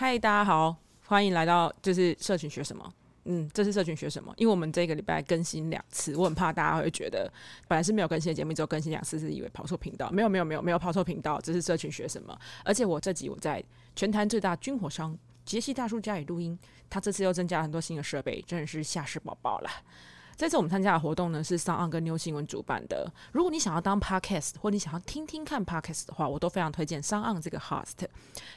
嗨，大家好，欢迎来到就是社群学什么？嗯，这是社群学什么？因为我们这个礼拜更新两次，我很怕大家会觉得本来是没有更新的节目，只有更新两次，是以为跑错频道。没有，没有，没有，没有跑错频道，这是社群学什么？而且我这集我在全台最大军火商杰西大叔家里录音，他这次又增加了很多新的设备，真的是吓死宝宝了。这次我们参加的活动呢是上岸跟 New 新闻主办的。如果你想要当 podcast 或你想要听听看 podcast 的话，我都非常推荐上岸这个 host。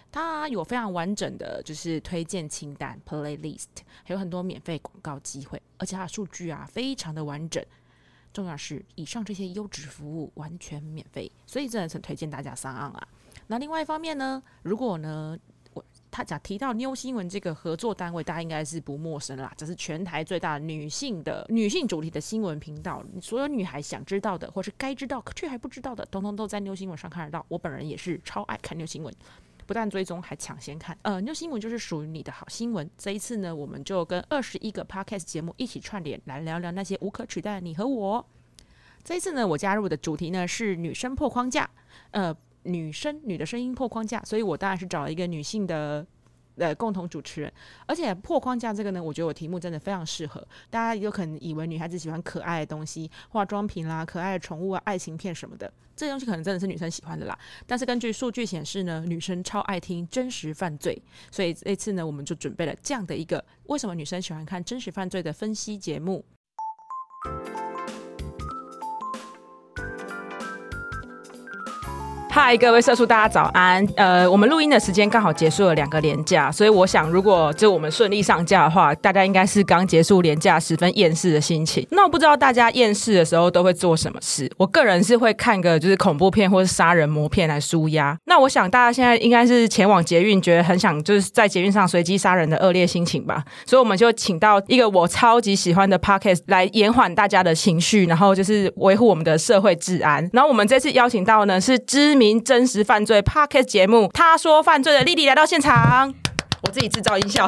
它有非常完整的就是推荐清单 playlist，还有很多免费广告机会，而且它的数据啊非常的完整。重要是以上这些优质服务完全免费，所以真的很推荐大家上岸啊。那另外一方面呢，如果呢？他讲提到妞新闻这个合作单位，大家应该是不陌生啦。这是全台最大女性的女性主题的新闻频道，所有女孩想知道的或是该知道却还不知道的，通通都在妞新闻上看得到。我本人也是超爱看妞新闻，不但追踪，还抢先看。呃，妞新闻就是属于你的好新闻。这一次呢，我们就跟二十一个 podcast 节目一起串联，来聊聊那些无可取代的你和我。这一次呢，我加入的主题呢是女生破框架，呃。女生女的声音破框架，所以我当然是找了一个女性的呃共同主持人，而且破框架这个呢，我觉得我题目真的非常适合。大家有可能以为女孩子喜欢可爱的东西，化妆品啦、可爱的宠物啊、爱情片什么的，这些东西可能真的是女生喜欢的啦。但是根据数据显示呢，女生超爱听真实犯罪，所以这次呢，我们就准备了这样的一个为什么女生喜欢看真实犯罪的分析节目。嗨，各位社畜，大家早安。呃，我们录音的时间刚好结束了两个连假，所以我想，如果就我们顺利上架的话，大家应该是刚结束连假，十分厌世的心情。那我不知道大家厌世的时候都会做什么事？我个人是会看个就是恐怖片或是杀人魔片来舒压。那我想大家现在应该是前往捷运，觉得很想就是在捷运上随机杀人的恶劣心情吧。所以我们就请到一个我超级喜欢的 podcast 来延缓大家的情绪，然后就是维护我们的社会治安。然后我们这次邀请到呢是知名。名真实犯罪 Podcast 节目，他说犯罪的丽丽来到现场，我自己制造音效。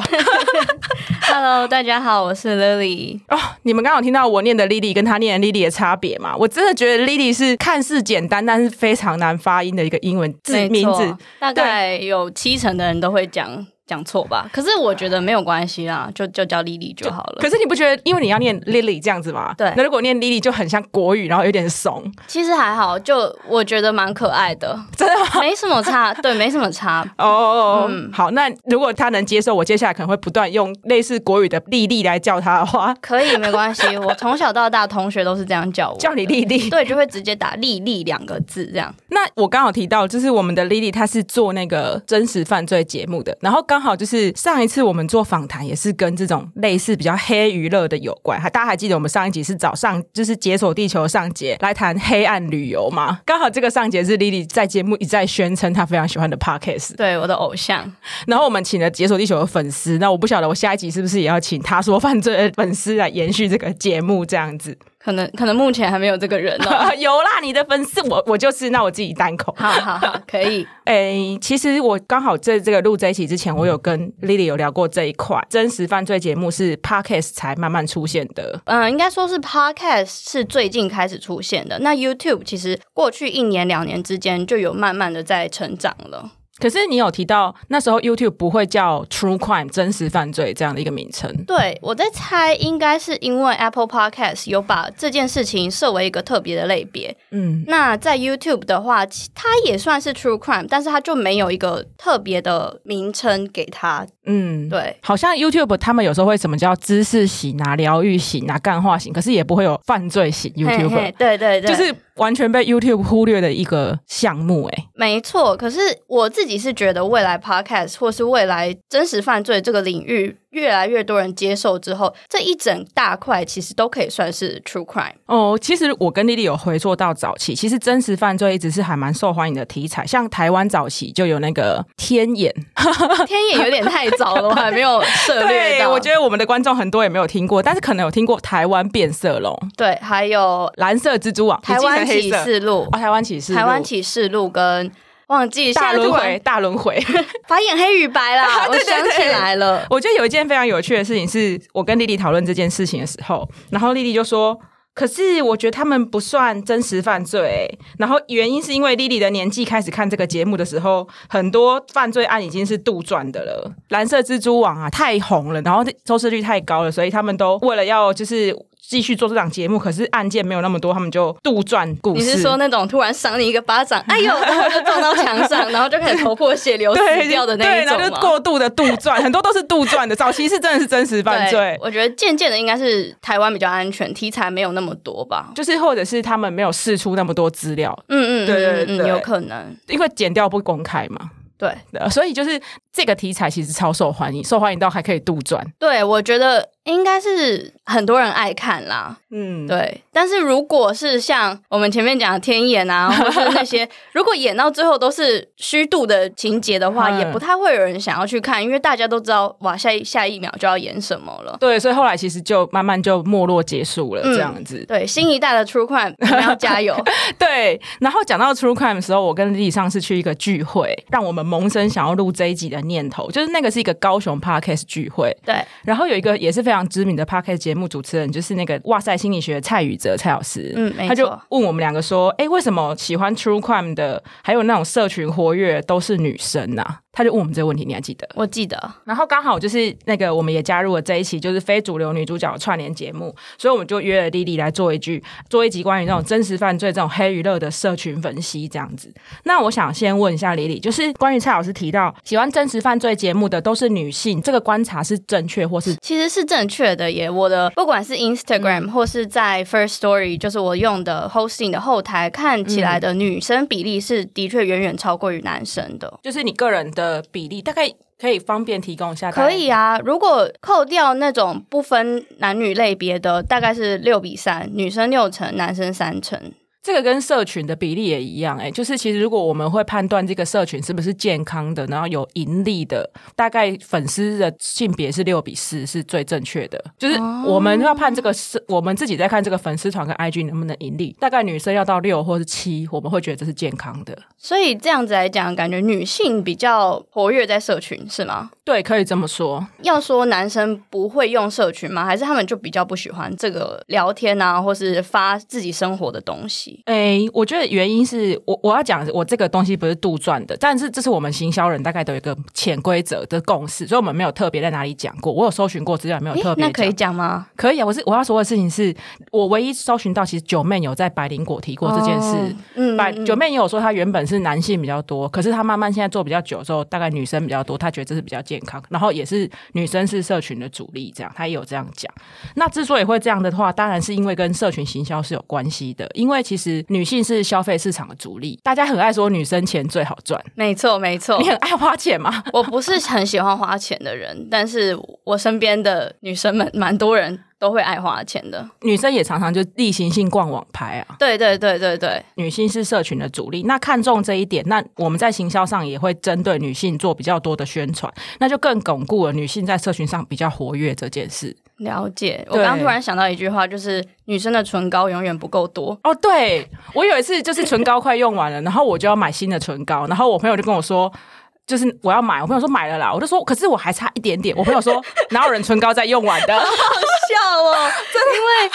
Hello，大家好，我是 Lily。哦，你们刚好听到我念的 Lily 跟他念的 Lily 的差别吗？我真的觉得 Lily 是看似简单，但是非常难发音的一个英文字名字，大概有七成的人都会讲。讲错吧？可是我觉得没有关系啦，就就叫 Lily 就好了。可是你不觉得，因为你要念 Lily 这样子吗？对。那如果念 Lily 就很像国语，然后有点怂。其实还好，就我觉得蛮可爱的，真的没什么差。对，没什么差。哦，嗯，好。那如果他能接受，我接下来可能会不断用类似国语的 Lily 来叫他的话，可以，没关系。我从小到大同学都是这样叫我，叫你 Lily。对，就会直接打 Lily 两个字这样。那我刚好提到，就是我们的 Lily，她是做那个真实犯罪节目的，然后刚好就是上。上一次我们做访谈也是跟这种类似比较黑娱乐的有关，还大家还记得我们上一集是早上就是解锁地球上节来谈黑暗旅游吗？刚好这个上节是 Lily 在节目一再宣称她非常喜欢的 Podcast，对我的偶像。然后我们请了解锁地球的粉丝，那我不晓得我下一集是不是也要请他说犯罪的粉丝来延续这个节目这样子。可能可能目前还没有这个人哦，有啦，你的粉丝我我就是那我自己单口，好好好，可以。诶，其实我刚好在这个录这一期之前，我有跟 Lily 有聊过这一块，真实犯罪节目是 Podcast 才慢慢出现的。嗯，应该说是 Podcast 是最近开始出现的。那 YouTube 其实过去一年两年之间就有慢慢的在成长了。可是你有提到那时候 YouTube 不会叫 True Crime 真实犯罪这样的一个名称。对，我在猜，应该是因为 Apple Podcast 有把这件事情设为一个特别的类别。嗯，那在 YouTube 的话，它也算是 True Crime，但是它就没有一个特别的名称给它。嗯，对，好像 YouTube 他们有时候会什么叫知识型啊、疗愈型啊、干化型，可是也不会有犯罪型 YouTube。对对对，就是。完全被 YouTube 忽略的一个项目，哎，没错。可是我自己是觉得，未来 Podcast 或是未来真实犯罪这个领域。越来越多人接受之后，这一整大块其实都可以算是 true crime 哦。其实我跟丽丽有回溯到早期，其实真实犯罪一直是还蛮受欢迎的题材。像台湾早期就有那个天眼，天眼有点太早了，我还没有涉猎到。我觉得我们的观众很多也没有听过，但是可能有听过台湾变色龙，对，还有蓝色蜘蛛网、台湾启示录哦，台湾启示、台湾启示录跟。忘记大轮回，大轮回，法眼黑与白啦！我想起来了。我觉得有一件非常有趣的事情，是我跟丽丽讨论这件事情的时候，然后丽丽就说：“可是我觉得他们不算真实犯罪。然后原因是因为 Lily 的年纪开始看这个节目的时候，很多犯罪案已经是杜撰的了。蓝色蜘蛛网啊，太红了，然后收视率太高了，所以他们都为了要就是。继续做这档节目，可是案件没有那么多，他们就杜撰故事。你是说那种突然赏你一个巴掌，哎呦，然后就撞到墙上，然后就开始头破血流 死掉的那一种吗？过度的杜撰，很多都是杜撰的。早期是真的是真实犯罪。我觉得渐渐的应该是台湾比较安全，题材没有那么多吧。就是或者是他们没有释出那么多资料。嗯嗯，对对对，有可能，因为剪掉不公开嘛。对，所以就是这个题材其实超受欢迎，受欢迎到还可以杜撰。对，我觉得。应该是很多人爱看啦，嗯，对。但是如果是像我们前面讲的天眼啊，或者那些，如果演到最后都是虚度的情节的话，也不太会有人想要去看，因为大家都知道，哇，下一下一秒就要演什么了。对，所以后来其实就慢慢就没落结束了，这样子。对，新一代的 True Crime，我们要加油。对，然后讲到 True Crime 的时候，我跟丽上是去一个聚会，让我们萌生想要录这一集的念头，就是那个是一个高雄 Podcast 聚会。对，然后有一个也是非常。非常知名的 p o c a s t 节目主持人就是那个哇塞心理学蔡宇哲蔡老师，嗯，他就问我们两个说，哎，为什么喜欢 True Crime 的，还有那种社群活跃都是女生呢？他就问我们这个问题，你还记得？我记得。然后刚好就是那个，我们也加入了这一期，就是非主流女主角串联节目，所以我们就约了丽丽来做一句，做一集关于那种真实犯罪、这种黑娱乐的社群分析这样子。那我想先问一下丽丽，就是关于蔡老师提到喜欢真实犯罪节目的都是女性，这个观察是正确或是？其实是正确的耶。我的不管是 Instagram 或是在 First Story，就是我用的 Hosting 的后台看起来的女生比例是的确远远超过于男生的，就是你个人的。的比例大概可以方便提供一下？可以啊，如果扣掉那种不分男女类别的，大概是六比三，女生六成，男生三成。这个跟社群的比例也一样，哎，就是其实如果我们会判断这个社群是不是健康的，然后有盈利的，大概粉丝的性别是六比四是最正确的。就是我们要判这个是，我们自己在看这个粉丝团跟 IG 能不能盈利，大概女生要到六或是七，我们会觉得这是健康的。所以这样子来讲，感觉女性比较活跃在社群，是吗？对，可以这么说。要说男生不会用社群吗？还是他们就比较不喜欢这个聊天啊，或是发自己生活的东西？哎，我觉得原因是我我要讲，我这个东西不是杜撰的，但是这是我们行销人大概都有一个潜规则的共识，所以我们没有特别在哪里讲过。我有搜寻过资料，没有特别。那可以讲吗？可以啊，我是我要说的事情是，我唯一搜寻到，其实九妹有在百灵果提过这件事。嗯，百九妹也有说，她原本是男性比较多，可是她慢慢现在做比较久之后，大概女生比较多，她觉得这是比较健康，然后也是女生是社群的主力，这样她也有这样讲。那之所以会这样的话，当然是因为跟社群行销是有关系的，因为其实女。性是消费市场的主力，大家很爱说女生钱最好赚。没错，没错。你很爱花钱吗？我不是很喜欢花钱的人，但是我身边的女生们，蛮多人都会爱花钱的。女生也常常就例行性逛网拍啊。对对对对对，女性是社群的主力，那看中这一点，那我们在行销上也会针对女性做比较多的宣传，那就更巩固了女性在社群上比较活跃这件事。了解，我刚刚突然想到一句话，就是女生的唇膏永远不够多。哦，对我有一次就是唇膏快用完了，然后我就要买新的唇膏，然后我朋友就跟我说，就是我要买，我朋友说买了啦，我就说可是我还差一点点，我朋友说哪有人唇膏在用完的，好笑哦，因为。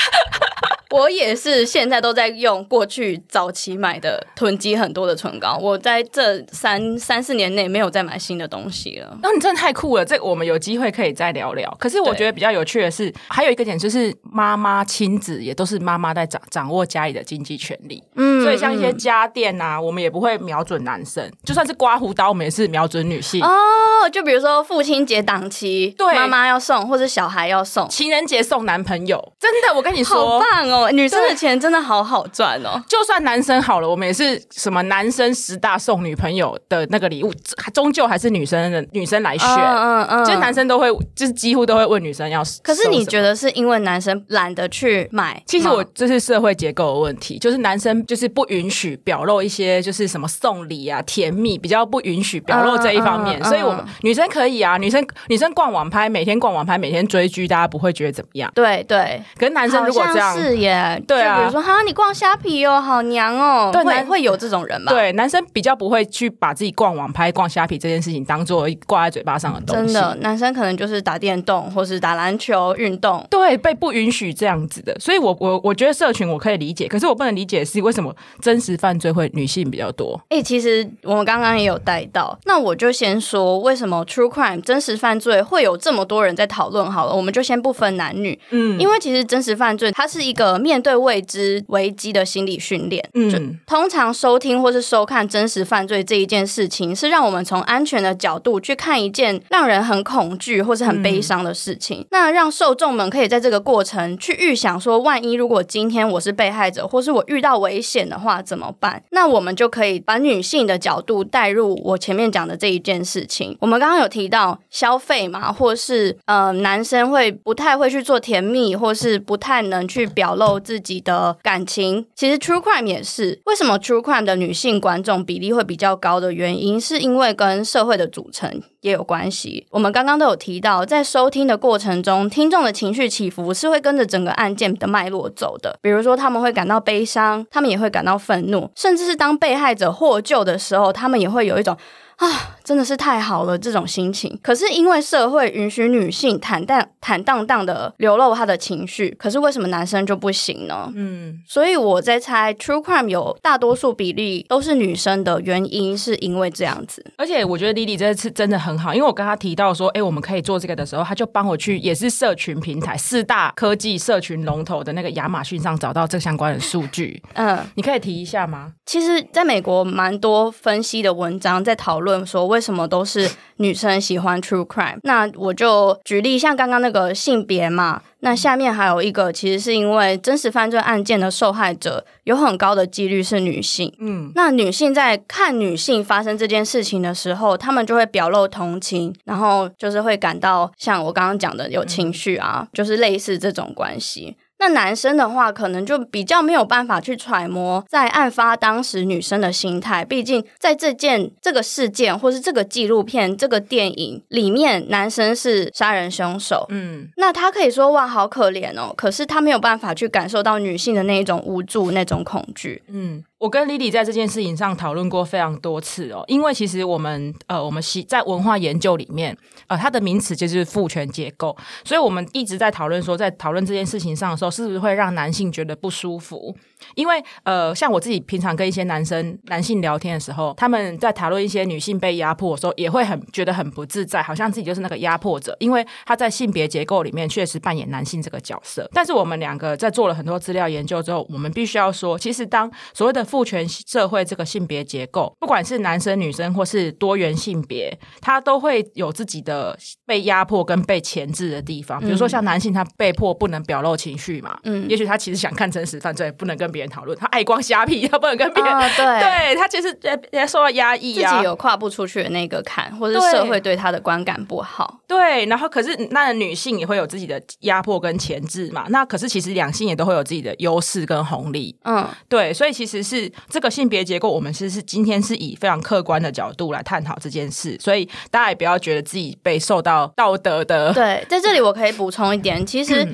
我也是，现在都在用过去早期买的囤积很多的唇膏。我在这三三四年内没有再买新的东西了。那你真的太酷了，这个我们有机会可以再聊聊。可是我觉得比较有趣的是，还有一个点就是妈妈亲子也都是妈妈在掌掌握家里的经济权利。嗯，所以像一些家电啊，我们也不会瞄准男生，就算是刮胡刀，我们也是瞄准女性。哦，就比如说父亲节档期，对，妈妈要送，或者小孩要送，情人节送男朋友，真的，我跟你说，好棒哦。女生的钱真的好好赚哦！就算男生好了，我们也是什么男生十大送女朋友的那个礼物，终究还是女生的女生来选。嗯嗯，就男生都会，就是几乎都会问女生要。可是你觉得是因为男生懒得去买？其实我这是社会结构的问题，就是男生就是不允许表露一些，就是什么送礼啊、甜蜜，比较不允许表露这一方面。所以我们女生可以啊，女生女生逛网拍，每天逛网拍，每天追剧，大家不会觉得怎么样。对对，可是男生如果这样是耶。对啊，比如说哈，你逛虾皮哦，好娘哦，会会有这种人吧？对，男生比较不会去把自己逛网拍、逛虾皮这件事情当做挂在嘴巴上的东西。真的，男生可能就是打电动，或是打篮球、运动。对，被不允允许这样子的，所以我我我觉得社群我可以理解，可是我不能理解是为什么真实犯罪会女性比较多。哎，其实我们刚刚也有带到，那我就先说为什么 true crime 真实犯罪会有这么多人在讨论好了，我们就先不分男女，嗯，因为其实真实犯罪它是一个面对未知危机的心理训练，嗯，通常收听或是收看真实犯罪这一件事情，是让我们从安全的角度去看一件让人很恐惧或是很悲伤的事情，那让受众们可以在这个过程去预想说，万一如果今天我是被害者，或是我遇到危险的话怎么办？那我们就可以把女性的角度带入我前面讲的这一件事情。我们刚刚有提到消费嘛，或是呃男生会不太会去做甜蜜，或是不太能去表露自己的感情。其实 True Crime 也是，为什么 True Crime 的女性观众比例会比较高的原因，是因为跟社会的组成。也有关系。我们刚刚都有提到，在收听的过程中，听众的情绪起伏是会跟着整个案件的脉络走的。比如说，他们会感到悲伤，他们也会感到愤怒，甚至是当被害者获救的时候，他们也会有一种。啊，真的是太好了，这种心情。可是因为社会允许女性坦荡坦荡荡的流露她的情绪，可是为什么男生就不行呢？嗯，所以我在猜，True Crime 有大多数比例都是女生的原因，是因为这样子。而且我觉得 Lily 这次真的很好，因为我跟他提到说，哎，我们可以做这个的时候，他就帮我去，也是社群平台四大科技社群龙头的那个亚马逊上找到这相关的数据。嗯，你可以提一下吗？其实，在美国蛮多分析的文章在讨论。论说为什么都是女生喜欢 true crime？那我就举例，像刚刚那个性别嘛，那下面还有一个，其实是因为真实犯罪案件的受害者有很高的几率是女性。嗯，那女性在看女性发生这件事情的时候，她们就会表露同情，然后就是会感到像我刚刚讲的有情绪啊，就是类似这种关系。那男生的话，可能就比较没有办法去揣摩在案发当时女生的心态。毕竟在这件这个事件，或是这个纪录片、这个电影里面，男生是杀人凶手。嗯，那他可以说哇，好可怜哦。可是他没有办法去感受到女性的那一种无助、那种恐惧。嗯。我跟 Lily 在这件事情上讨论过非常多次哦，因为其实我们呃，我们西在文化研究里面，呃，它的名词就是父权结构，所以我们一直在讨论说，在讨论这件事情上的时候，是不是会让男性觉得不舒服？因为呃，像我自己平常跟一些男生男性聊天的时候，他们在谈论一些女性被压迫的时候，也会很觉得很不自在，好像自己就是那个压迫者，因为他在性别结构里面确实扮演男性这个角色。但是我们两个在做了很多资料研究之后，我们必须要说，其实当所谓的父权社会这个性别结构，不管是男生女生或是多元性别，他都会有自己的被压迫跟被钳制的地方。比如说像男性，他被迫不能表露情绪嘛，嗯，也许他其实想看真实犯罪，不能跟别人讨论，他爱光瞎屁，他不能跟别人对，对他其实在受到压抑啊，自己有跨不出去的那个坎，或者社会对他的观感不好。对，然后可是那女性也会有自己的压迫跟钳制嘛，那可是其实两性也都会有自己的优势跟红利。嗯，对，所以其实是这。个性别结构，我们是是今天是以非常客观的角度来探讨这件事，所以大家也不要觉得自己被受到道德的。对，在这里我可以补充一点，其实。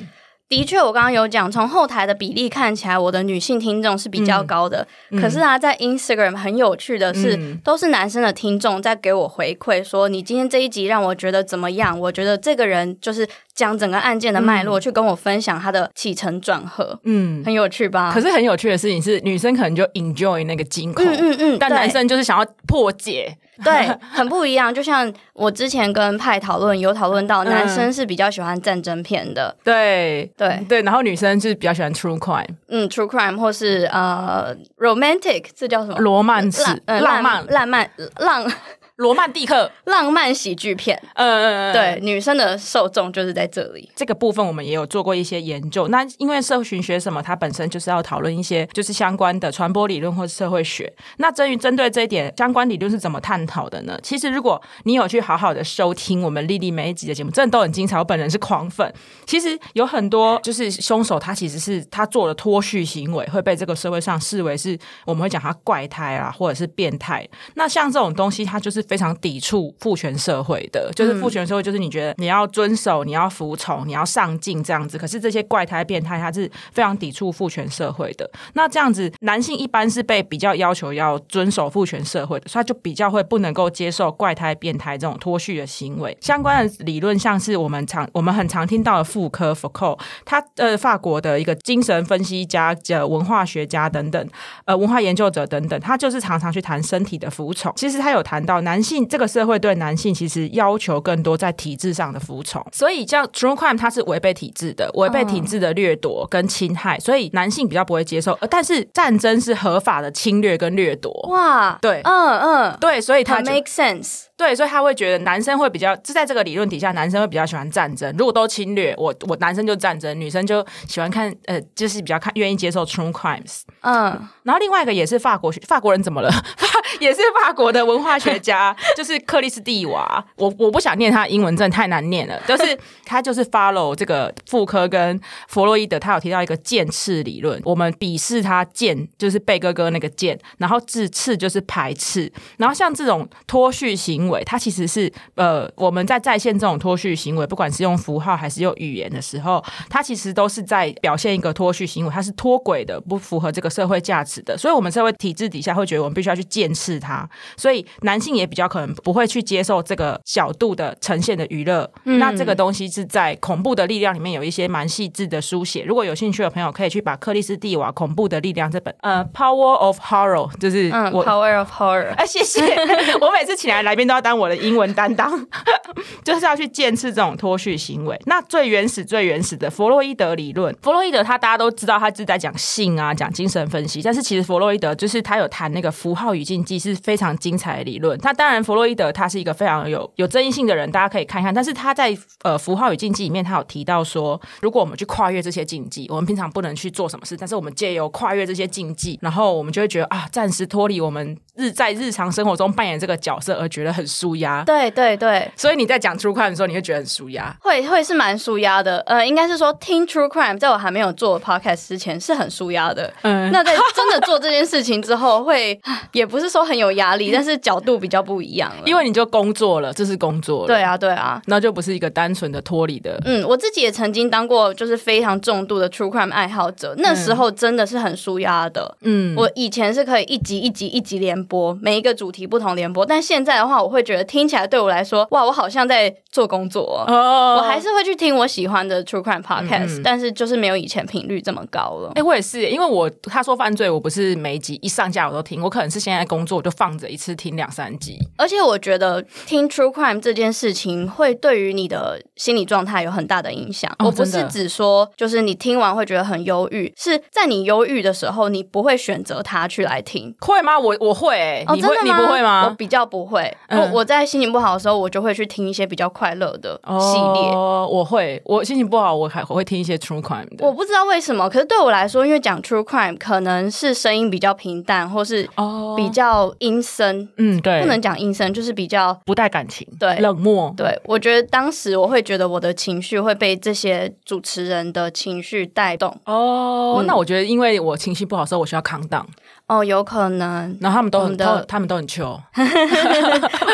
的确，我刚刚有讲，从后台的比例看起来，我的女性听众是比较高的。可是啊，在 Instagram 很有趣的是，都是男生的听众在给我回馈，说你今天这一集让我觉得怎么样？我觉得这个人就是讲整个案件的脉络，去跟我分享他的起承转合，嗯，很有趣吧？可是很有趣的事情是，女生可能就 enjoy 那个惊恐，嗯嗯嗯，但男生就是想要破解。对，很不一样。就像我之前跟派讨论，有讨论到男生是比较喜欢战争片的，对对对，然后女生是比较喜欢 true crime，嗯，true crime 或是呃 romantic，这叫什么？罗曼史，浪漫浪漫浪。罗曼蒂克浪漫喜剧片，呃，对，女生的受众就是在这里。这个部分我们也有做过一些研究。那因为社群学什么，它本身就是要讨论一些就是相关的传播理论或者社会学。那针于针对这一点，相关理论是怎么探讨的呢？其实如果你有去好好的收听我们丽丽每一集的节目，真的都很精彩。我本人是狂粉。其实有很多就是凶手，他其实是他做了脱序行为，会被这个社会上视为是我们会讲他怪胎啊，或者是变态。那像这种东西，它就是。非常抵触父权社会的，就是父权社会就是你觉得你要遵守、你要服从、你要上进这样子。可是这些怪胎变态，他是非常抵触父权社会的。那这样子，男性一般是被比较要求要遵守父权社会的，所以他就比较会不能够接受怪胎变态这种脱序的行为。相关的理论像是我们常我们很常听到的妇科 Foucault，他呃法国的一个精神分析家、呃文化学家等等，呃文化研究者等等，他就是常常去谈身体的服从。其实他有谈到男性这个社会对男性其实要求更多在体制上的服从，所以像 true crime 它是违背体制的，违背体制的掠夺跟侵害，所以男性比较不会接受。但是战争是合法的侵略跟掠夺。哇，对，嗯嗯，对，所以他 make sense。对，所以他会觉得男生会比较，就在这个理论底下，男生会比较喜欢战争。如果都侵略，我我男生就战争，女生就喜欢看，呃，就是比较看愿意接受 true crimes。嗯，然后另外一个也是法国学法国人怎么了？也是法国的文化学家，就是克里斯蒂娃。我我不想念他英文，真的太难念了。就是 他就是 follow 这个妇科跟弗洛伊德，他有提到一个剑刺理论。我们鄙视他剑，就是贝哥哥那个剑，然后自刺就是排斥。然后像这种脱序行为。它其实是呃，我们在在线这种脱序行为，不管是用符号还是用语言的时候，它其实都是在表现一个脱序行为，它是脱轨的，不符合这个社会价值的。所以，我们社会体制底下会觉得我们必须要去见识它。所以，男性也比较可能不会去接受这个角度的呈现的娱乐。那这个东西是在《恐怖的力量》里面有一些蛮细致的书写。如果有兴趣的朋友，可以去把克里斯蒂瓦《恐怖的力量》这本呃《Power of Horror》就是我 Power of Horror。哎，谢谢。我每次请来来宾都要。当我的英文担当，就是要去见识这种脱序行为。那最原始、最原始的弗洛伊德理论，弗洛伊德他大家都知道，他是在讲性啊，讲精神分析。但是其实弗洛伊德就是他有谈那个符号语境记，是非常精彩的理论。他当然，弗洛伊德他是一个非常有有争议性的人，大家可以看看。但是他在呃符号与禁忌里面，他有提到说，如果我们去跨越这些禁忌，我们平常不能去做什么事，但是我们借由跨越这些禁忌，然后我们就会觉得啊，暂时脱离我们日在日常生活中扮演这个角色，而觉得很。舒压，对对对，所以你在讲 true crime 的时候，你会觉得很舒压，会会是蛮舒压的。呃，应该是说听 true crime，在我还没有做 podcast 之前是很舒压的。嗯，那在真的做这件事情之后，会也不是说很有压力，但是角度比较不一样了。因为你就工作了，这是工作了。对啊，对啊，那就不是一个单纯的脱离的。嗯，我自己也曾经当过就是非常重度的 true crime 爱好者，那时候真的是很舒压的。嗯，我以前是可以一集一集一集连播，每一个主题不同连播，但现在的话，我会觉得听起来对。我来说，哇，我好像在做工作。哦我还是会去听我喜欢的 True Crime Podcast，但是就是没有以前频率这么高了。哎，我也是，因为我他说犯罪，我不是每一集一上架我都听，我可能是现在工作我就放着一次听两三集。而且我觉得听 True Crime 这件事情会对于你的心理状态有很大的影响。我不是只说就是你听完会觉得很忧郁，是在你忧郁的时候，你不会选择它去来听，会吗？我我会，哦，真的你不会吗？我比较不会。我我在心情不好。的时候，我就会去听一些比较快乐的系列。哦我会，我心情不好，我还会听一些 true crime 的。我不知道为什么，可是对我来说，因为讲 true crime 可能是声音比较平淡，或是比较阴森。嗯，对，不能讲阴森，就是比较不带感情，对，冷漠。对，我觉得当时我会觉得我的情绪会被这些主持人的情绪带动。哦，那我觉得，因为我情绪不好的时候，我需要扛档。哦，有可能。然后他们都很都，他们都很穷。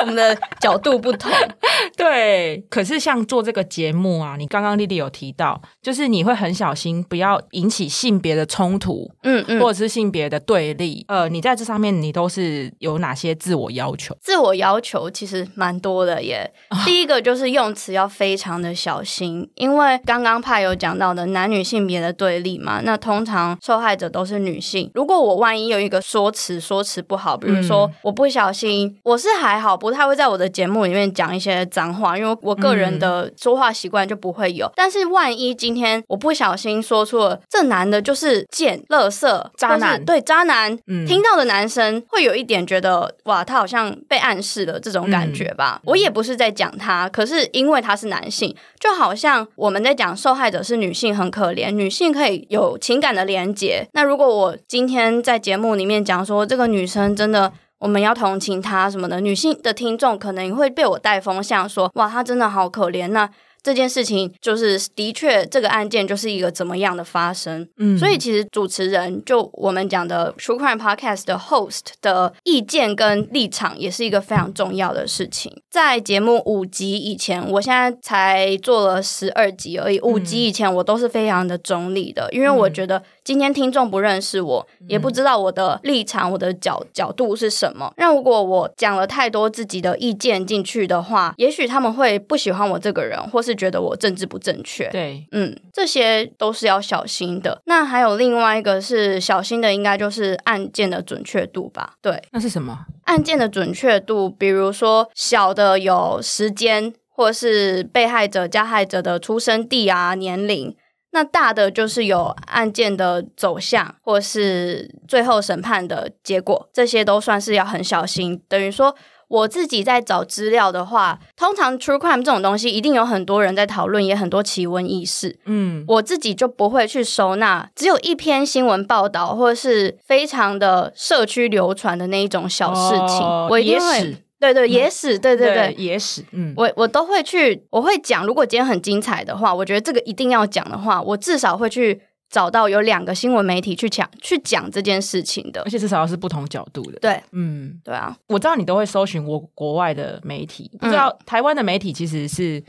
我们的角度不同。对，可是像做这个节目啊，你刚刚丽丽有提到，就是你会很小心，不要引起性别的冲突，嗯嗯，或者是性别的对立。呃，你在这上面，你都是有哪些自我要求？自我要求其实蛮多的耶。第一个就是用词要非常的小心，因为刚刚派有讲到的男女性别的对立嘛，那通常受害者都是女性。如果我万一有一个说辞说辞不好，比如说我不小心，我是还好，不太会在我的节目里面讲一些脏话，因为我个人的说话习惯就不会有。但是万一今天我不小心说出了这男的就是贱、乐色、渣男，对渣男，听到的男生会有一点觉得哇，他好像被暗示了这种感觉吧？我也不是在讲他，可是因为他是男性，就好像我们在讲受害者是女性很可怜，女性可以有情感的连接。那如果我今天在节目里面讲说这个女生真的，我们要同情她什么的，女性的听众可能会被我带风向，说哇，她真的好可怜。那这件事情就是的确这个案件就是一个怎么样的发生。嗯，所以其实主持人就我们讲的 True Crime Podcast 的 host 的意见跟立场也是一个非常重要的事情。在节目五集以前，我现在才做了十二集而已。五集以前我都是非常的中立的，因为我觉得。今天听众不认识我，也不知道我的立场、我的角角度是什么。那如果我讲了太多自己的意见进去的话，也许他们会不喜欢我这个人，或是觉得我政治不正确。对，嗯，这些都是要小心的。那还有另外一个是小心的，应该就是案件的准确度吧？对，那是什么？案件的准确度，比如说小的有时间，或是被害者、加害者的出生地啊、年龄。那大的就是有案件的走向，或是最后审判的结果，这些都算是要很小心。等于说，我自己在找资料的话，通常 true crime 这种东西，一定有很多人在讨论，也很多奇闻异事。嗯，我自己就不会去收纳，只有一篇新闻报道，或者是非常的社区流传的那一种小事情，我一定会。对对，野史，对对对，野史，嗯，我我都会去，我会讲。如果今天很精彩的话，我觉得这个一定要讲的话，我至少会去找到有两个新闻媒体去讲去讲这件事情的，而且至少要是不同角度的。对，嗯，对啊，我知道你都会搜寻我国外的媒体，不知道台湾的媒体其实是。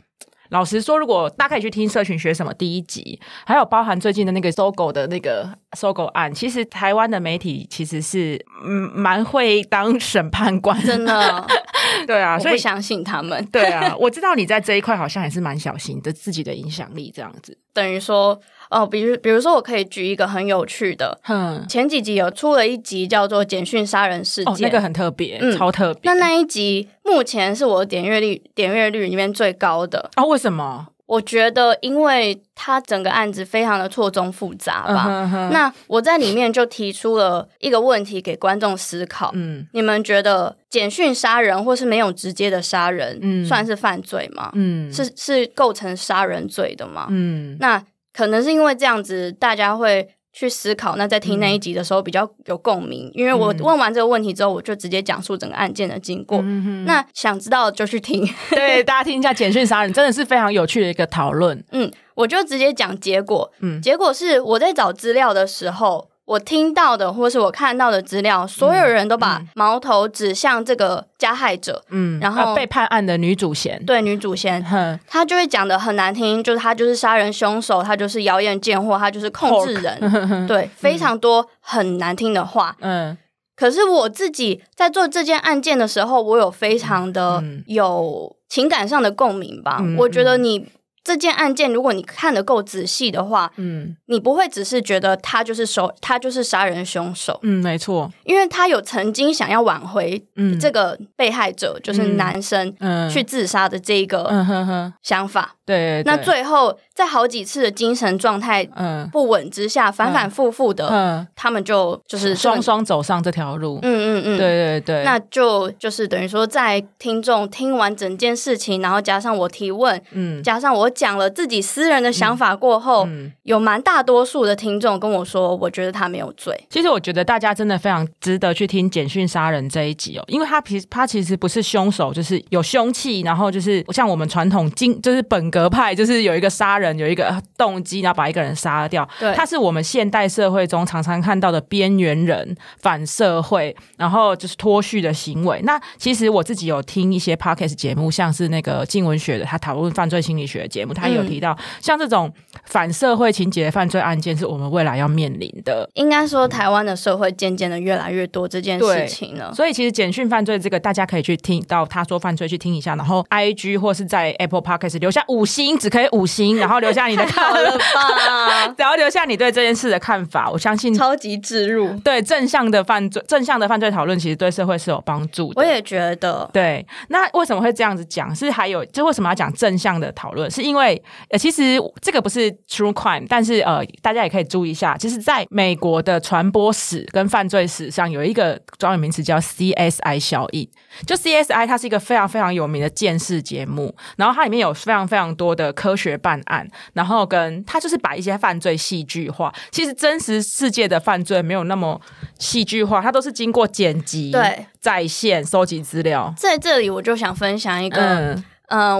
老实说，如果大家可以去听《社群学什么》第一集，还有包含最近的那个搜狗的那个搜狗案，其实台湾的媒体其实是嗯蛮会当审判官，真的，对啊，所以相信他们。对啊，我知道你在这一块好像也是蛮小心的，自己的影响力这样子，等于说。哦，比如比如说，我可以举一个很有趣的，前几集有出了一集叫做《简讯杀人事件》，那个很特别，超特别。那那一集目前是我点阅率点阅率里面最高的啊？为什么？我觉得，因为它整个案子非常的错综复杂吧。那我在里面就提出了一个问题给观众思考：嗯，你们觉得简讯杀人或是没有直接的杀人，嗯，算是犯罪吗？嗯，是是构成杀人罪的吗？嗯，那。可能是因为这样子，大家会去思考。那在听那一集的时候比较有共鸣，因为我问完这个问题之后，我就直接讲述整个案件的经过。那想知道就去听，对大家听一下简讯杀人，真的是非常有趣的一个讨论。嗯，我就直接讲结果。嗯，结果是我在找资料的时候。我听到的或是我看到的资料，所有人都把矛头指向这个加害者，嗯，然后被判案的女主嫌，对女主嫌，她就会讲的很难听，就是她就是杀人凶手，她就是妖艳贱货，她就是控制人，对，非常多很难听的话，嗯，可是我自己在做这件案件的时候，我有非常的有情感上的共鸣吧，我觉得你。这件案件，如果你看得够仔细的话，嗯，你不会只是觉得他就是手，他就是杀人凶手，嗯，没错，因为他有曾经想要挽回，嗯，这个被害者就是男生，嗯，去自杀的这个想法，对，那最后。在好几次的精神状态不稳之下，反反复复的，嗯。他们就就是双双走上这条路。嗯嗯嗯，对对对。那就就是等于说，在听众听完整件事情，然后加上我提问，嗯，加上我讲了自己私人的想法过后，有蛮大多数的听众跟我说，我觉得他没有罪。其实我觉得大家真的非常值得去听简讯杀人这一集哦，因为他其实他其实不是凶手，就是有凶器，然后就是像我们传统经就是本格派，就是有一个杀人。人有一个动机，然后把一个人杀掉。对，他是我们现代社会中常常看到的边缘人、反社会，然后就是脱序的行为。那其实我自己有听一些 podcast 节目，像是那个静文学的，他讨论犯罪心理学的节目，他有提到像这种反社会情节犯罪案件，是我们未来要面临的。应该说，台湾的社会渐渐的越来越多这件事情了。所以，其实简讯犯罪这个，大家可以去听到他说犯罪去听一下，然后 I G 或是在 Apple Podcast 留下五星，只可以五星，然后。留下你的看法，然后留下你对这件事的看法。我相信超级植入，对正向的犯罪，正向的犯罪讨论，其实对社会是有帮助的。我也觉得，对。那为什么会这样子讲？是还有，就为什么要讲正向的讨论？是因为呃，其实这个不是 true crime，但是呃，大家也可以注意一下，其实在美国的传播史跟犯罪史上，有一个专有名词叫 CSI 效应。就 CSI，它是一个非常非常有名的电视节目，然后它里面有非常非常多的科学办案，然后跟它就是把一些犯罪戏剧化。其实真实世界的犯罪没有那么戏剧化，它都是经过剪辑、对在线收集资料。在这里，我就想分享一个。嗯，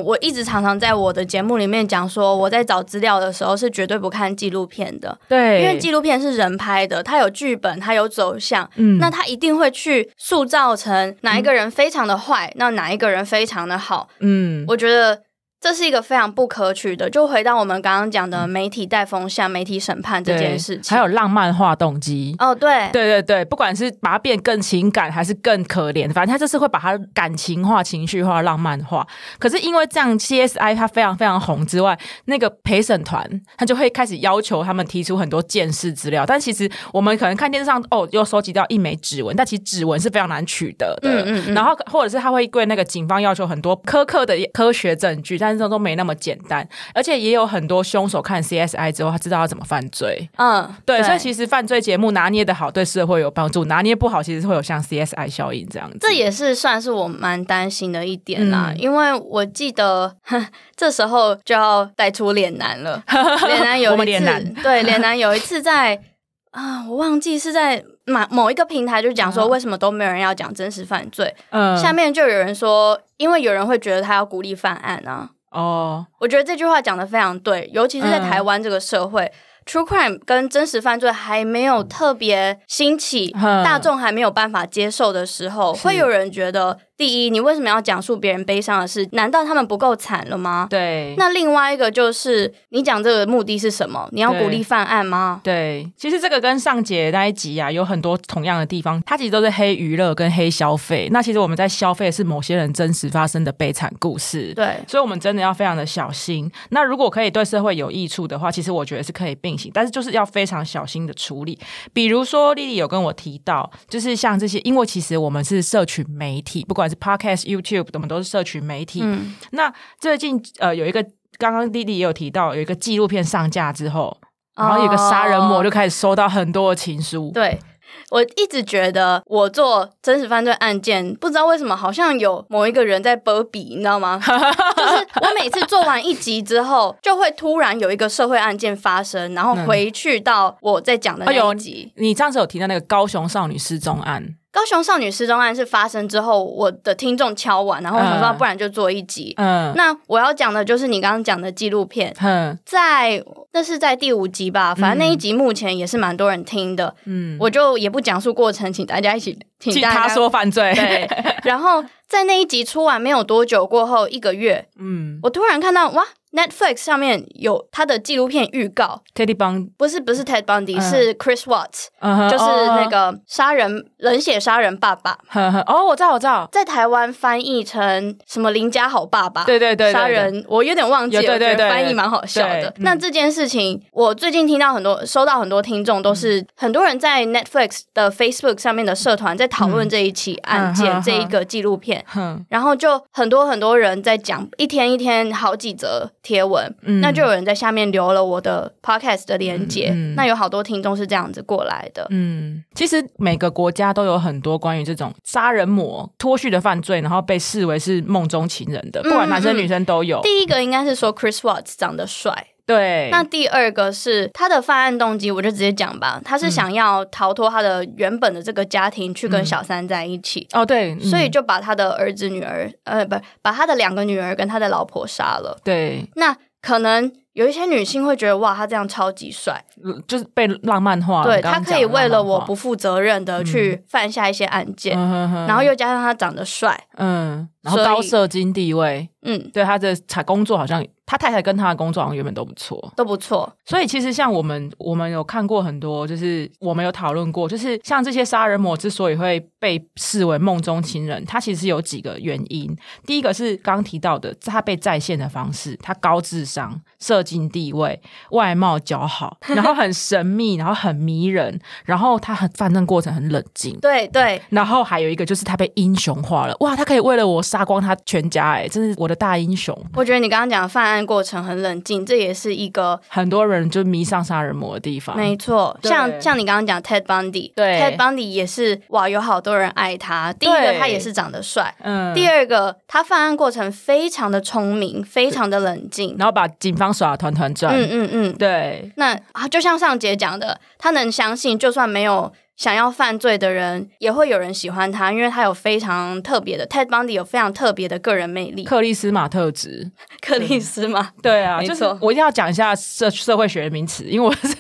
我一直常常在我的节目里面讲说，我在找资料的时候是绝对不看纪录片的。对，因为纪录片是人拍的，它有剧本，它有走向，嗯，那它一定会去塑造成哪一个人非常的坏，那哪一个人非常的好。嗯，我觉得。这是一个非常不可取的，就回到我们刚刚讲的媒体带风向、媒体审判这件事情，还有浪漫化动机。哦，对，对对对，不管是把它变更情感，还是更可怜，反正他就是会把它感情化、情绪化、浪漫化。可是因为这样，CSI 它非常非常红之外，那个陪审团他就会开始要求他们提出很多见识资料。但其实我们可能看电视上哦，又收集到一枚指纹，但其实指纹是非常难取得的。嗯嗯。然后或者是他会对那个警方要求很多苛刻的科学证据，但是。都都没那么简单，而且也有很多凶手看 CSI 之后，他知道要怎么犯罪。嗯，对，所以其实犯罪节目拿捏的好，对社会有帮助；拿捏不好，其实会有像 CSI 效应这样子。这也是算是我蛮担心的一点啦，因为我记得 这时候就要带出脸男了。脸男有一次，对，脸男有一次在啊，我忘记是在某某一个平台，就讲说为什么都没有人要讲真实犯罪。嗯，下面就有人说，因为有人会觉得他要鼓励犯案啊。哦，我觉得这句话讲的非常对，尤其是在台湾这个社会。True crime 跟真实犯罪还没有特别兴起，大众还没有办法接受的时候，会有人觉得：第一，你为什么要讲述别人悲伤的事？难道他们不够惨了吗？对。那另外一个就是，你讲这个目的是什么？你要鼓励犯案吗？对。其实这个跟上节那一集啊，有很多同样的地方，它其实都是黑娱乐跟黑消费。那其实我们在消费是某些人真实发生的悲惨故事。对。所以，我们真的要非常的小心。那如果可以对社会有益处的话，其实我觉得是可以并行。但是就是要非常小心的处理，比如说丽丽有跟我提到，就是像这些，因为其实我们是社群媒体，不管是 Podcast、YouTube，我们都是社群媒体。那最近呃有一个，刚刚弟弟也有提到，有一个纪录片上架之后，然后有个杀人魔就开始收到很多的情书，对。我一直觉得我做真实犯罪案件，不知道为什么好像有某一个人在波比，你知道吗？就是我每次做完一集之后，就会突然有一个社会案件发生，然后回去到我在讲的那一集。你上次有提到那个高雄少女失踪案。高雄少女失踪案是发生之后，我的听众敲完，然后我想说，不然就做一集。嗯，那我要讲的就是你刚刚讲的纪录片。嗯，在那是在第五集吧，反正那一集目前也是蛮多人听的。嗯，我就也不讲述过程，请大家一起听他说犯罪。对，然后在那一集出完没有多久过后，一个月，嗯，我突然看到哇。Netflix 上面有他的纪录片预告，Ted Bundy 不是不是 Ted Bundy 是 Chris Watts，就是那个杀人冷血杀人爸爸。哦，我知道我知道，在台湾翻译成什么林家好爸爸？对对对，杀人我有点忘记了，对对对，翻译蛮好笑的。那这件事情，我最近听到很多，收到很多听众都是很多人在 Netflix 的 Facebook 上面的社团在讨论这一起案件这一个纪录片，然后就很多很多人在讲，一天一天好几则。贴文，那就有人在下面留了我的 podcast 的连接，那有好多听众是这样子过来的。嗯，其实每个国家都有很多关于这种杀人魔脱序的犯罪，然后被视为是梦中情人的，不管男生女生都有。第一个应该是说 Chris Watts 长得帅。对，那第二个是他的犯案动机，我就直接讲吧，他是想要逃脱他的原本的这个家庭，去跟小三在一起。哦，对，所以就把他的儿子、女儿，呃，不，把他的两个女儿跟他的老婆杀了。对，那可能。有一些女性会觉得哇，他这样超级帅，就是被浪漫化。对他可以为了我不负责任的去犯下一些案件，然后又加上他长得帅，嗯，然后高社经地位，嗯，对他的才工作好像他太太跟他的工作好像原本都不错，都不错。所以其实像我们，我们有看过很多，就是我们有讨论过，就是像这些杀人魔之所以会被视为梦中情人，他其实有几个原因。第一个是刚刚提到的，他被在线的方式，他高智商，社经地位，外貌姣好，然后很神秘，然后很迷人，然后他很犯案过程很冷静，对对。然后还有一个就是他被英雄化了，哇，他可以为了我杀光他全家，哎，真是我的大英雄。我觉得你刚刚讲犯案过程很冷静，这也是一个很多人就迷上杀人魔的地方。没错，像像你刚刚讲 Ted Bundy，对，Ted Bundy 也是哇，有好多人爱他。第一个他也是长得帅，嗯，第二个他犯案过程非常的聪明，非常的冷静，然后把警方耍团团转。嗯嗯嗯，对。那啊就像上节讲的，他能相信，就算没有想要犯罪的人，也会有人喜欢他，因为他有非常特别的 Ted Bundy 有非常特别的个人魅力，克里斯马特质，克里斯马，对啊，就是我一定要讲一下社社会学的名词，因为我是。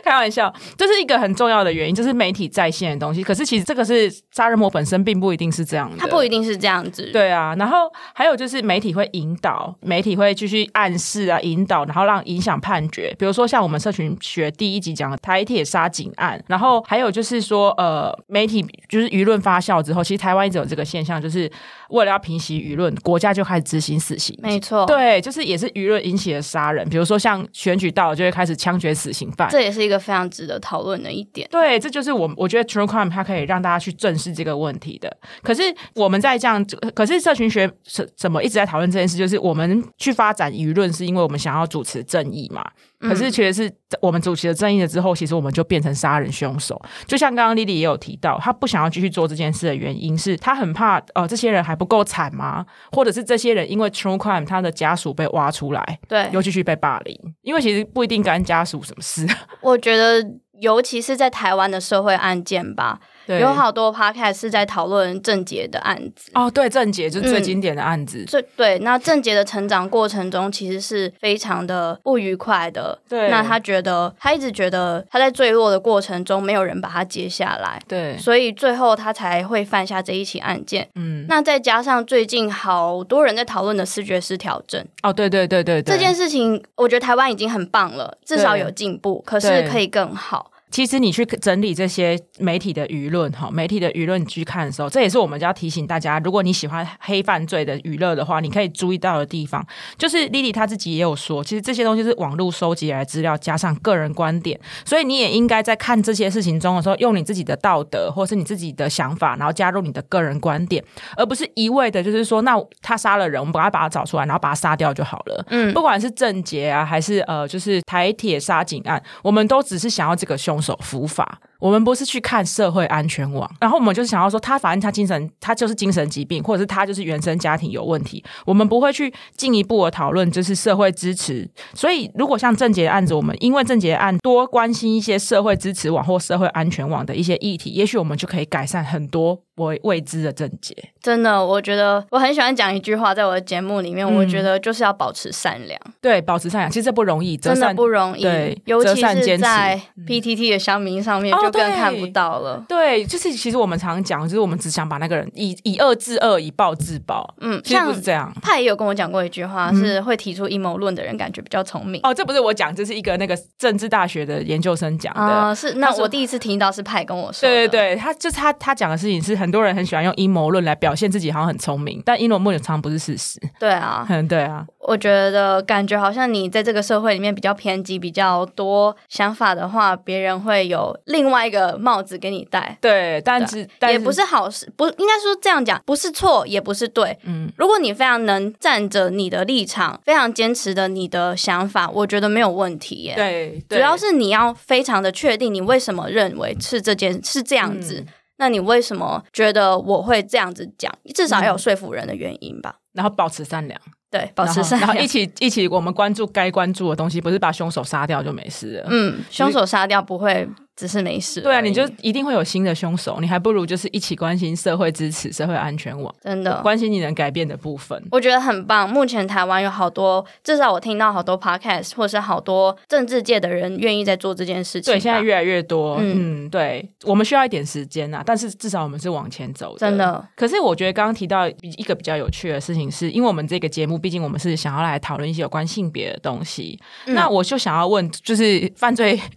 开玩笑，这是一个很重要的原因，就是媒体在线的东西。可是其实这个是杀人魔本身并不一定是这样的，他不一定是这样子。对啊，然后还有就是媒体会引导，媒体会继续暗示啊，引导，然后让影响判决。比如说像我们社群学第一集讲的台铁杀警案，然后还有就是说，呃，媒体就是舆论发酵之后，其实台湾一直有这个现象，就是为了要平息舆论，国家就开始执行死刑。没错，对，就是也是舆论引起的杀人。比如说像选举到了，就会开始枪决死刑犯，这也是一个。非常值得讨论的一点，对，这就是我我觉得 True Crime 它可以让大家去正视这个问题的。可是我们在这样，可是社群学怎怎么一直在讨论这件事？就是我们去发展舆论，是因为我们想要主持正义嘛？可是，其实是我们主持了正义了之后，其实我们就变成杀人凶手。就像刚刚丽丽也有提到，她不想要继续做这件事的原因是，她很怕呃，这些人还不够惨吗？或者是这些人因为 true crime，他的家属被挖出来，对，又继续被霸凌？因为其实不一定干家属什么事。我觉得，尤其是在台湾的社会案件吧。有好多 podcast 是在讨论郑杰的案子哦，对，郑杰就是最经典的案子。最对，那郑杰的成长过程中其实是非常的不愉快的。对，那他觉得他一直觉得他在坠落的过程中没有人把他接下来。对，所以最后他才会犯下这一起案件。嗯，那再加上最近好多人在讨论的视觉失调症。哦，对对对对对，这件事情我觉得台湾已经很棒了，至少有进步，可是可以更好。其实你去整理这些媒体的舆论，哈，媒体的舆论你去看的时候，这也是我们要提醒大家，如果你喜欢黑犯罪的娱乐的话，你可以注意到的地方，就是莉莉她自己也有说，其实这些东西是网络收集来的资料加上个人观点，所以你也应该在看这些事情中的时候，用你自己的道德或是你自己的想法，然后加入你的个人观点，而不是一味的，就是说，那他杀了人，我们赶快把他找出来，然后把他杀掉就好了。嗯，不管是郑捷啊，还是呃，就是台铁杀警案，我们都只是想要这个凶。手伏法。我们不是去看社会安全网，然后我们就是想要说，他反正他精神，他就是精神疾病，或者是他就是原生家庭有问题。我们不会去进一步的讨论，就是社会支持。所以，如果像郑杰的案子，我们因为郑杰案多关心一些社会支持网或社会安全网的一些议题，也许我们就可以改善很多未未知的症结。真的，我觉得我很喜欢讲一句话，在我的节目里面，我觉得就是要保持善良。对，保持善良，其实这不容易，真的不容易。对，尤其是在 PTT 的乡民上面就。更看不到了。对，就是其实我们常讲，就是我们只想把那个人以以恶制恶，以暴制暴。嗯，其实不是这样。派也有跟我讲过一句话，是会提出阴谋论的人感觉比较聪明。哦，这不是我讲，这是一个那个政治大学的研究生讲的。是，那我第一次听到是派跟我说。对对对，他就是他他讲的事情是很多人很喜欢用阴谋论来表现自己好像很聪明，但阴谋论常常不是事实。对啊，嗯，对啊。我觉得感觉好像你在这个社会里面比较偏激、比较多想法的话，别人会有另外一个帽子给你戴。对，但是也不是好事，不应该说这样讲，不是错，也不是对。嗯，如果你非常能站着你的立场，非常坚持的你的想法，我觉得没有问题耶。对，主要是你要非常的确定你为什么认为是这件是这样子，那你为什么觉得我会这样子讲？至少要有说服人的原因吧。然后保持善良。对，保持善良，然后一起一起，我们关注该关注的东西，不是把凶手杀掉就没事了。嗯，凶手杀掉不会。只是没事。对啊，你就一定会有新的凶手，你还不如就是一起关心社会支持、社会安全网，真的关心你能改变的部分。我觉得很棒。目前台湾有好多，至少我听到好多 podcast，或是好多政治界的人愿意在做这件事情。对，现在越来越多。嗯，对，我们需要一点时间啊，但是至少我们是往前走。真的。可是我觉得刚刚提到一个比较有趣的事情，是因为我们这个节目，毕竟我们是想要来讨论一些有关性别的东西。那我就想要问，就是犯罪。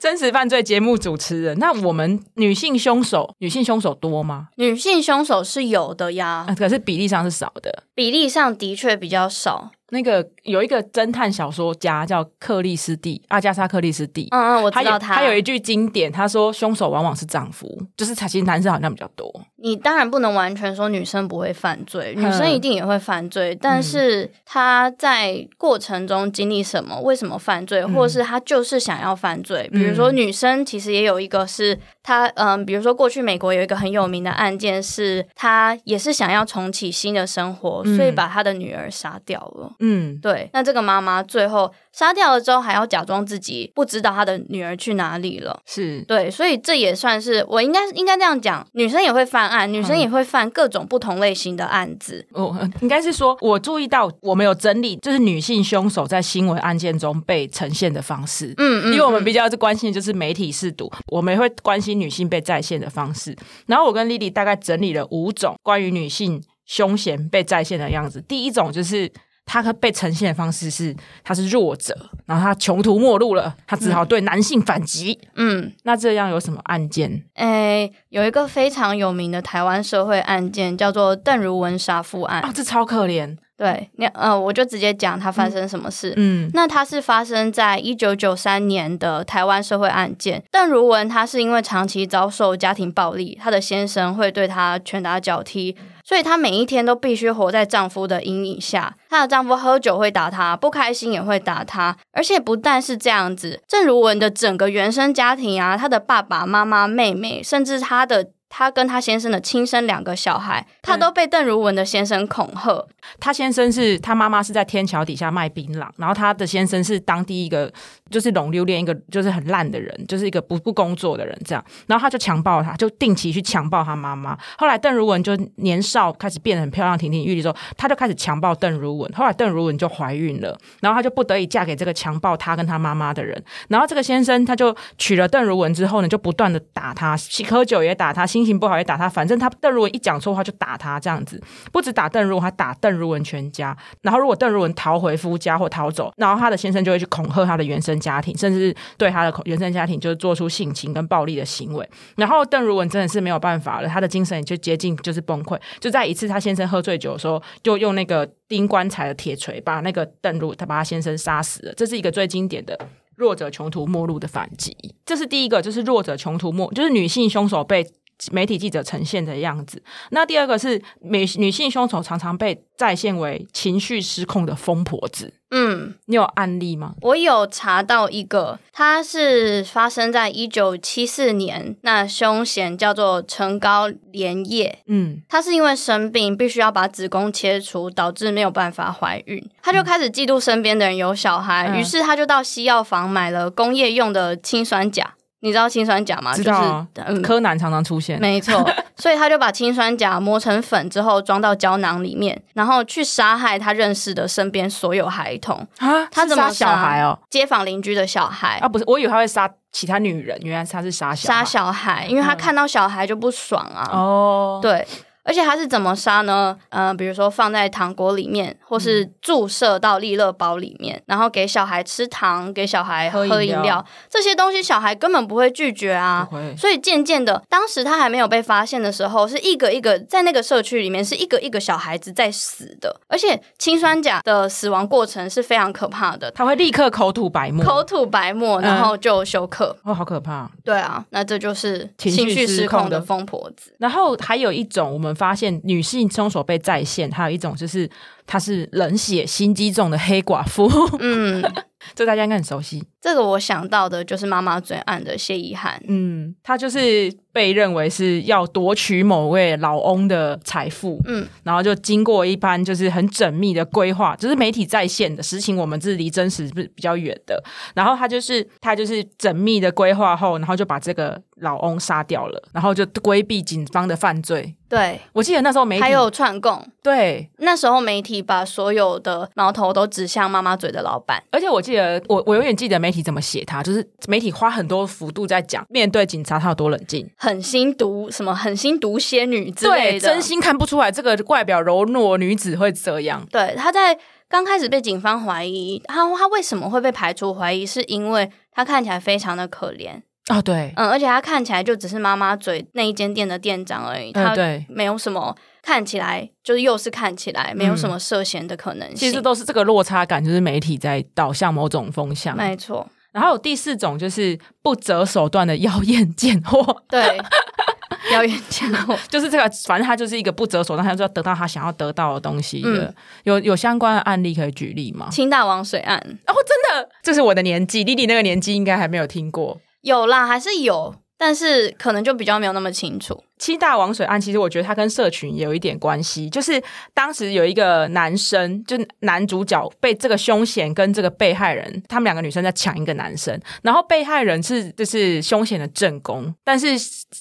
真实犯罪节目主持人，那我们女性凶手，女性凶手多吗？女性凶手是有的呀，可是比例上是少的，比例上的确比较少。那个有一个侦探小说家叫克里斯蒂阿加莎克里斯蒂，嗯嗯，我知道他。他有一句经典，他说凶手往往是丈夫，就是其实男生好像比较多。你当然不能完全说女生不会犯罪，女生一定也会犯罪，但是她在过程中经历什么，为什么犯罪，或是她就是想要犯罪。比如说女生其实也有一个是。她嗯，比如说过去美国有一个很有名的案件，是她也是想要重启新的生活，所以把她的女儿杀掉了。嗯，对。那这个妈妈最后杀掉了之后，还要假装自己不知道她的女儿去哪里了。是对，所以这也算是我应该应该这样讲，女生也会犯案，女生也会犯各种不同类型的案子。哦，应该是说我注意到我们有整理，就是女性凶手在新闻案件中被呈现的方式。嗯嗯，因为我们比较是关心就是媒体试读，我们也会关心。女性被再现的方式，然后我跟丽丽大概整理了五种关于女性凶险被再现的样子。第一种就是她被呈现的方式是他是弱者，然后他穷途末路了，他只好对男性反击。嗯，那这样有什么案件？诶，有一个非常有名的台湾社会案件叫做邓如文杀父案啊，这超可怜。对，那呃，我就直接讲他发生什么事。嗯，那他是发生在一九九三年的台湾社会案件。邓如文她是因为长期遭受家庭暴力，她的先生会对她拳打脚踢，所以她每一天都必须活在丈夫的阴影下。她的丈夫喝酒会打她，不开心也会打她，而且不但是这样子，郑如文的整个原生家庭啊，她的爸爸妈妈、妹妹，甚至她的。她跟她先生的亲生两个小孩，她都被邓如文的先生恐吓。她先生是她妈妈是在天桥底下卖槟榔，然后她的先生是当地一个就是龙溜恋一个就是很烂的人，就是一个不不工作的人这样。然后他就强暴她，就定期去强暴她妈妈。后来邓如文就年少开始变得很漂亮亭亭玉立之后，他就开始强暴邓如文。后来邓如文就怀孕了，然后她就不得已嫁给这个强暴她跟她妈妈的人。然后这个先生他就娶了邓如文之后呢，就不断的打她，喝酒也打她。心情不好也打他，反正他邓如文一讲错话就打他，这样子不止打邓如文，还打邓如文全家。然后如果邓如文逃回夫家或逃走，然后他的先生就会去恐吓他的原生家庭，甚至对他的原生家庭就是做出性侵跟暴力的行为。然后邓如文真的是没有办法了，他的精神就接近就是崩溃。就在一次他先生喝醉酒的时候，就用那个钉棺材的铁锤把那个邓如他把他先生杀死了。这是一个最经典的。弱者穷途末路的反击，这是第一个，就是弱者穷途末，就是女性凶手被媒体记者呈现的样子。那第二个是女女性凶手常常被再现为情绪失控的疯婆子。嗯，你有案例吗？我有查到一个，它是发生在一九七四年，那凶险叫做陈高莲叶。嗯，她是因为生病，必须要把子宫切除，导致没有办法怀孕，她就开始嫉妒身边的人有小孩，于是她就到西药房买了工业用的氰酸钾。你知道氰酸钾吗？知道，柯南常常出现。没错，所以他就把氰酸钾磨成粉之后装到胶囊里面，然后去杀害他认识的身边所有孩童啊！他怎么小孩哦？街坊邻居的小孩啊？不是，我以为他会杀其他女人，原来他是杀小杀小孩，因为他看到小孩就不爽啊。哦，对。而且他是怎么杀呢？呃，比如说放在糖果里面，或是注射到利乐包里面，然后给小孩吃糖，给小孩喝饮料，这些东西小孩根本不会拒绝啊。所以渐渐的，当时他还没有被发现的时候，是一个一个在那个社区里面是一个一个小孩子在死的。而且氰酸钾的死亡过程是非常可怕的，他会立刻口吐白沫，口吐白沫，然后就休克。哦，好可怕！对啊，那这就是情绪失控的疯婆子。然后还有一种我们。发现女性凶手被再现，还有一种就是她是冷血心机重的黑寡妇。嗯，这大家应该很熟悉。这个我想到的就是妈妈最暗的谢依涵。嗯，她就是。被认为是要夺取某位老翁的财富，嗯，然后就经过一番就是很缜密的规划，就是媒体在线的实情，我们是离真实是比较远的。然后她就是她就是缜密的规划后，然后就把这个老翁杀掉了，然后就规避警方的犯罪。对，我记得那时候媒体还有串供。对，那时候媒体把所有的矛头都指向妈妈嘴的老板。而且我记得我我永远记得媒体怎么写他，就是媒体花很多幅度在讲面对警察他有多冷静。狠心毒什么？狠心毒仙女之类的，真心看不出来这个外表柔弱女子会这样。对，她在刚开始被警方怀疑，她她为什么会被排除怀疑？是因为她看起来非常的可怜啊，对，嗯，而且他看起来就只是妈妈嘴那一间店的店长而已，他没有什么看起来就是又是看起来没有什么涉嫌的可能性。其实都是这个落差感，就是媒体在导向某种风向，没错。然后有第四种就是不择手段的妖艳贱货，对。妖艳贱货 就是这个，反正他就是一个不择手段，他就要得到他想要得到的东西的。有有相关的案例可以举例吗？清大王水案哦，真的，这是我的年纪，弟弟那个年纪应该还没有听过。有啦，还是有。但是可能就比较没有那么清楚。七大王水案，其实我觉得它跟社群也有一点关系。就是当时有一个男生，就男主角被这个凶险跟这个被害人，他们两个女生在抢一个男生，然后被害人是就是凶险的正宫，但是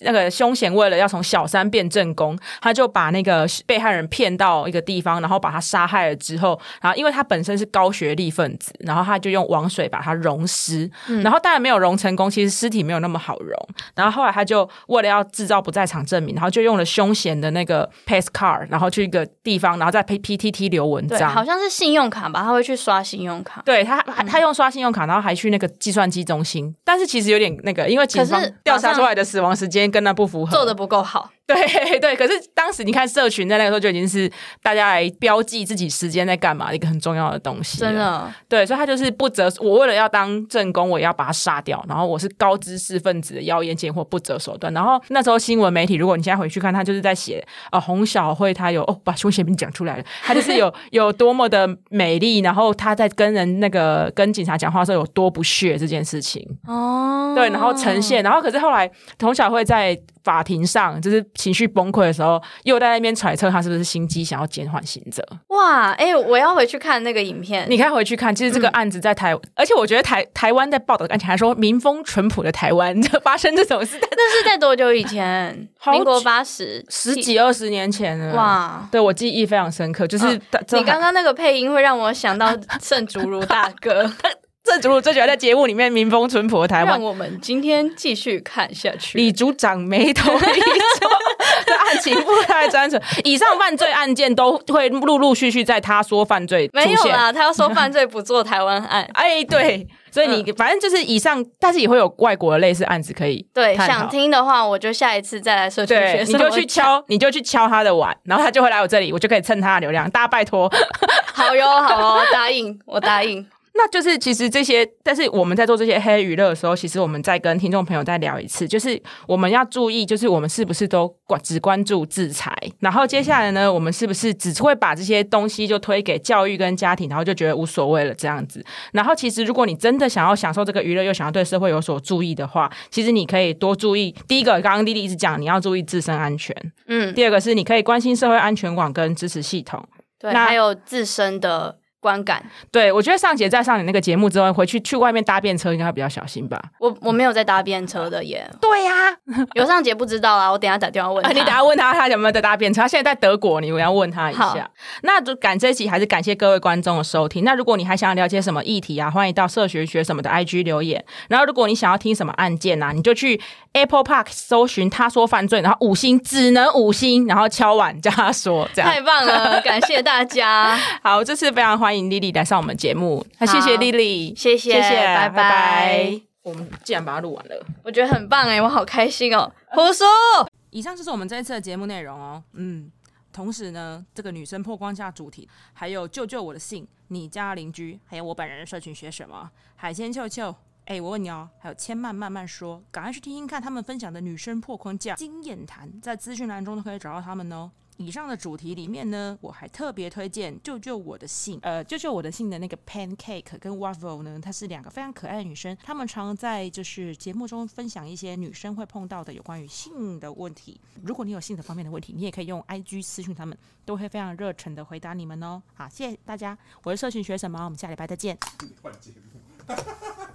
那个凶险为了要从小三变正宫，他就把那个被害人骗到一个地方，然后把他杀害了之后，然后因为他本身是高学历分子，然后他就用王水把他溶尸，然后当然没有溶成功，其实尸体没有那么好溶，然后后来他就为了要制造不在场。证明，然后就用了凶险的那个 pass card，然后去一个地方，然后再 P P T T 留文章，好像是信用卡吧，他会去刷信用卡。对他，他用刷信用卡，然后还去那个计算机中心，但是其实有点那个，因为警方调查出来的死亡时间跟那不符合，做的不够好。对对，可是当时你看社群在那个时候就已经是大家来标记自己时间在干嘛的一个很重要的东西，真的。对，所以他就是不择我为了要当正宫，我也要把他杀掉，然后我是高知识分子的妖言贱货不择手段。然后那时候新闻媒体，如果你现在回去看，他就是在写啊洪小慧，她有哦把凶险名讲出来了，她就是有 有多么的美丽，然后她在跟人那个跟警察讲话的时候有多不屑这件事情哦，对，然后呈现，然后可是后来洪小慧在。法庭上就是情绪崩溃的时候，又在那边揣测他是不是心机，想要减缓刑责。哇，哎，我要回去看那个影片。你可以回去看，其实这个案子在台，而且我觉得台台湾在报道案情还说民风淳朴的台湾 发生这种事，那是在多久以前？民国八十十几二十年前了。哇，对我记忆非常深刻，就是你刚刚那个配音会让我想到盛竹如大哥。这组最喜欢在节目里面民风淳朴的台湾。让我们今天继续看下去。李组长眉头一皱，这案情不太单纯。以上犯罪案件都会陆陆续续在他说犯罪没有啦，他要说犯罪不做台湾案。哎，对，所以你反正就是以上，但是也会有外国的类似案子可以。对，想听的话，我就下一次再来社群学。你就去敲，你就去敲他的碗，然后他就会来我这里，我就可以蹭他的流量。大家拜托，好哟，好哦，答应，我答应。那就是其实这些，但是我们在做这些黑娱乐的时候，其实我们在跟听众朋友再聊一次，就是我们要注意，就是我们是不是都关只关注制裁，然后接下来呢，我们是不是只会把这些东西就推给教育跟家庭，然后就觉得无所谓了这样子。然后其实如果你真的想要享受这个娱乐，又想要对社会有所注意的话，其实你可以多注意。第一个，刚刚丽丽一直讲，你要注意自身安全。嗯。第二个是你可以关心社会安全网跟支持系统。对。还有自身的。观感，对我觉得上节在上你那个节目之后，回去去外面搭便车应该会比较小心吧。我我没有在搭便车的耶。对呀，有尚杰不知道啊，我等下打电话问。你等下问他，他有没有在搭便车？他现在在德国，你我要问他一下。那就感这一集还是感谢各位观众的收听。那如果你还想要了解什么议题啊，欢迎到社学学什么的 IG 留言。然后如果你想要听什么案件啊，你就去 Apple Park 搜寻他说犯罪，然后五星只能五星，然后敲碗叫他说这样。太棒了，感谢大家。好，这次非常欢迎丽丽来上我们。节目，那谢谢丽丽，谢谢，谢谢，拜拜。我们既然把它录完了，我觉得很棒哎，我好开心哦。胡说，以上就是我们这一次的节目内容哦。嗯，同时呢，这个女生破框架主题，还有救救我的信，你家邻居，还有我本人的社群学什么？海鲜球球，哎，我问你哦，还有千曼慢慢说，赶快去听听看他们分享的女生破框架经验谈，在资讯栏中都可以找到他们哦。以上的主题里面呢，我还特别推荐《救救我的信》。呃，《救救我的信》的那个 Pancake 跟 Waffle 呢，她是两个非常可爱的女生，她们常在就是节目中分享一些女生会碰到的有关于性的问题。如果你有性的方面的问题，你也可以用 IG 私讯他们，都会非常热忱的回答你们哦。好，谢谢大家，我是社群学什么？我们下礼拜再见。